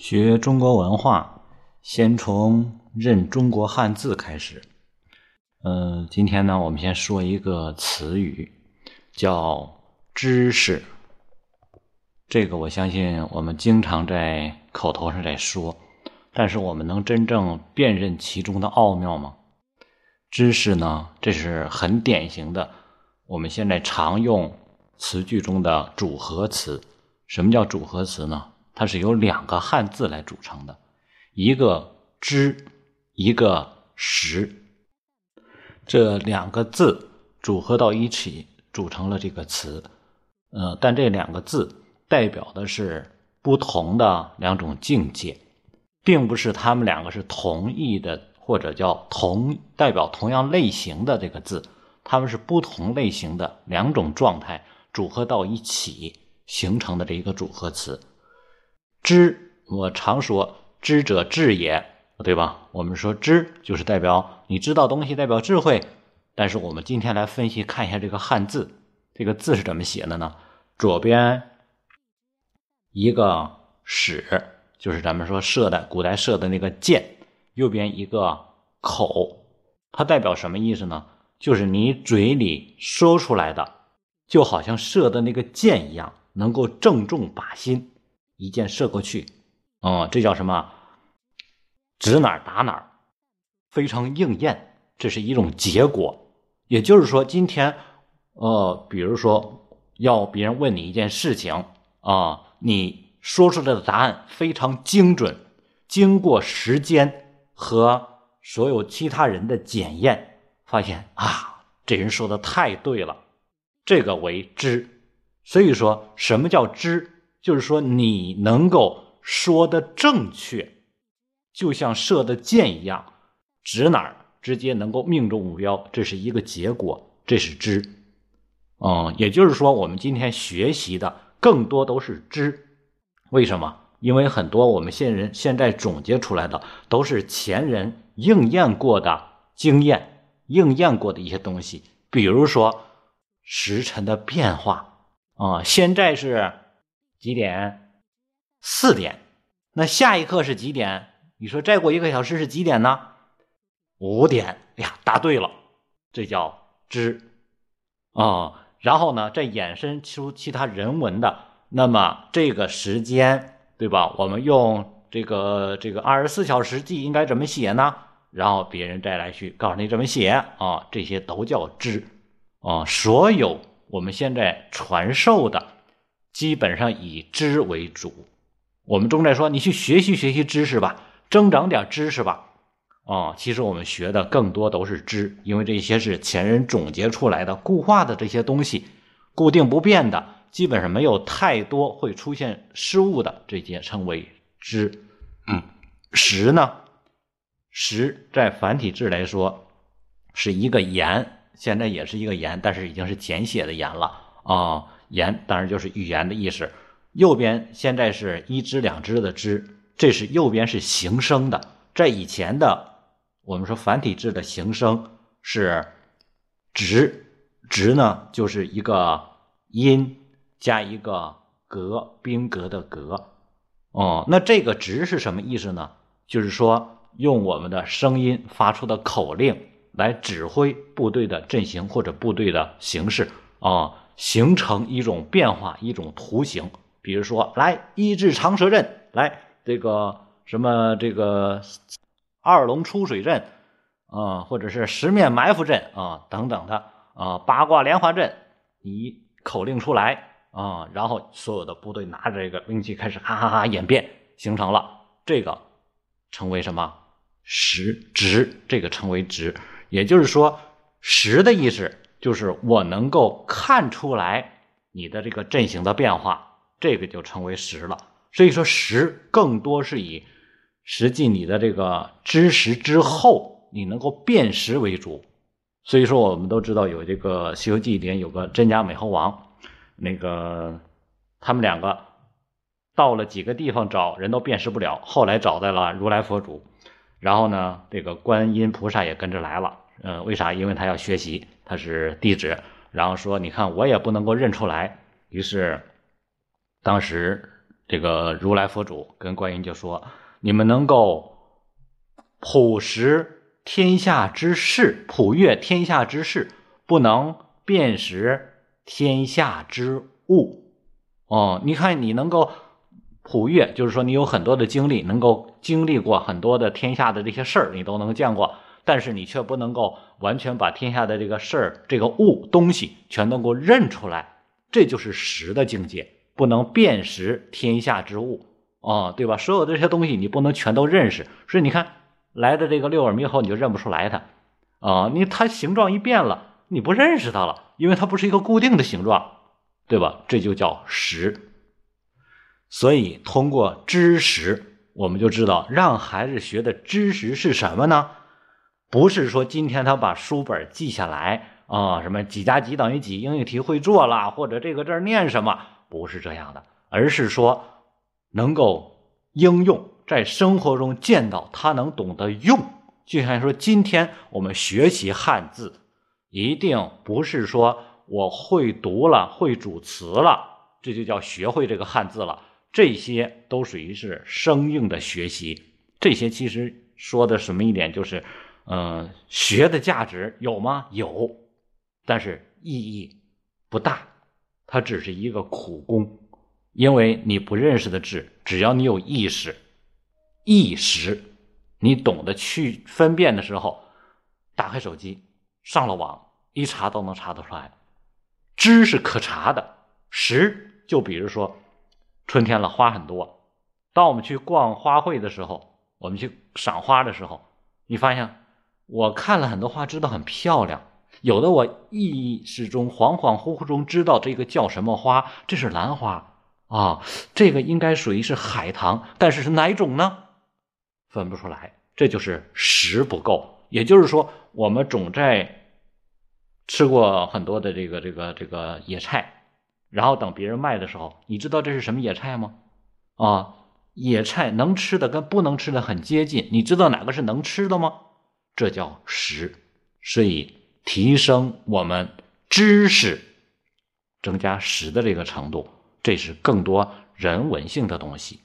学中国文化，先从认中国汉字开始。嗯，今天呢，我们先说一个词语，叫知识。这个我相信我们经常在口头上在说，但是我们能真正辨认其中的奥妙吗？知识呢，这是很典型的，我们现在常用词句中的组合词。什么叫组合词呢？它是由两个汉字来组成的，一个“知”，一个“识”，这两个字组合到一起，组成了这个词。呃，但这两个字代表的是不同的两种境界，并不是他们两个是同义的，或者叫同代表同样类型的这个字，他们是不同类型的两种状态组合到一起形成的这一个组合词。知，我常说知者智也，对吧？我们说知就是代表你知道东西，代表智慧。但是我们今天来分析看一下这个汉字，这个字是怎么写的呢？左边一个矢，就是咱们说射的，古代射的那个箭；右边一个口，它代表什么意思呢？就是你嘴里说出来的，就好像射的那个箭一样，能够正中靶心。一箭射过去，哦，这叫什么？指哪儿打哪儿，非常应验。这是一种结果。也就是说，今天，呃，比如说要别人问你一件事情啊，你说出来的答案非常精准，经过时间和所有其他人的检验，发现啊，这人说的太对了，这个为知。所以说，什么叫知？就是说，你能够说的正确，就像射的箭一样，指哪儿直接能够命中目标，这是一个结果，这是知。嗯，也就是说，我们今天学习的更多都是知。为什么？因为很多我们现人现在总结出来的都是前人应验过的经验，应验过的一些东西。比如说时辰的变化啊，现在是。几点？四点。那下一刻是几点？你说再过一个小时是几点呢？五点。哎呀，答对了，这叫知啊。然后呢，再衍生出其他人文的。那么这个时间，对吧？我们用这个这个二十四小时计应该怎么写呢？然后别人再来去告诉你怎么写啊。这些都叫知啊。所有我们现在传授的。基本上以知为主，我们中在说你去学习学习知识吧，增长点知识吧。啊，其实我们学的更多都是知，因为这些是前人总结出来的固化的这些东西，固定不变的，基本上没有太多会出现失误的，这些称为知。嗯，识呢，识在繁体字来说是一个言，现在也是一个言，但是已经是简写的言了啊。言当然就是语言的意思，右边现在是一只两只的只，这是右边是形声的。在以前的我们说繁体字的形声是直，直呢就是一个音加一个格，宾格的格。哦，那这个直是什么意思呢？就是说用我们的声音发出的口令来指挥部队的阵型或者部队的形式啊。形成一种变化，一种图形。比如说，来一至长蛇阵，来这个什么这个二龙出水阵啊，或者是十面埋伏阵啊等等的啊，八卦连环阵，你口令出来啊，然后所有的部队拿着这个兵器开始哈哈哈演变，形成了这个成为什么实直，这个称为值，也就是说实的意思。就是我能够看出来你的这个阵型的变化，这个就称为识了。所以说识更多是以实际你的这个知识之后，你能够辨识为主。所以说我们都知道有这个《西游记》里面有个真假美猴王，那个他们两个到了几个地方找人都辨识不了，后来找在了如来佛祖，然后呢，这个观音菩萨也跟着来了。嗯，为啥？因为他要学习。他是地址，然后说：“你看我也不能够认出来。”于是，当时这个如来佛祖跟观音就说：“你们能够普识天下之事，普阅天下之事，不能辨识天下之物。哦，你看你能够普阅，就是说你有很多的经历，能够经历过很多的天下的这些事儿，你都能见过。但是你却不能够完全把天下的这个事儿、这个物东西全能够认出来，这就是识的境界。不能辨识天下之物，啊，对吧？所有这些东西你不能全都认识，所以你看来的这个六耳猕猴，你就认不出来它，啊，你它形状一变了，你不认识它了，因为它不是一个固定的形状，对吧？这就叫识。所以通过知识，我们就知道让孩子学的知识是什么呢？不是说今天他把书本记下来啊，什么几加几等于几，英语题会做了，或者这个字念什么。不是这样的，而是说能够应用在生活中见到，他能懂得用。就像说，今天我们学习汉字，一定不是说我会读了、会组词了，这就叫学会这个汉字了。这些都属于是生硬的学习。这些其实说的什么一点，就是，嗯，学的价值有吗？有，但是意义不大。它只是一个苦功，因为你不认识的字，只要你有意识、意识，你懂得去分辨的时候，打开手机，上了网，一查都能查得出来。知是可查的，识就比如说，春天了，花很多。当我们去逛花卉的时候，我们去赏花的时候，你发现我看了很多花，知道很漂亮。有的我意识中恍恍惚惚中知道这个叫什么花，这是兰花啊，这个应该属于是海棠，但是是哪种呢？分不出来，这就是识不够。也就是说，我们总在吃过很多的这个这个这个野菜，然后等别人卖的时候，你知道这是什么野菜吗？啊，野菜能吃的跟不能吃的很接近，你知道哪个是能吃的吗？这叫实，所以。提升我们知识、增加实的这个程度，这是更多人文性的东西。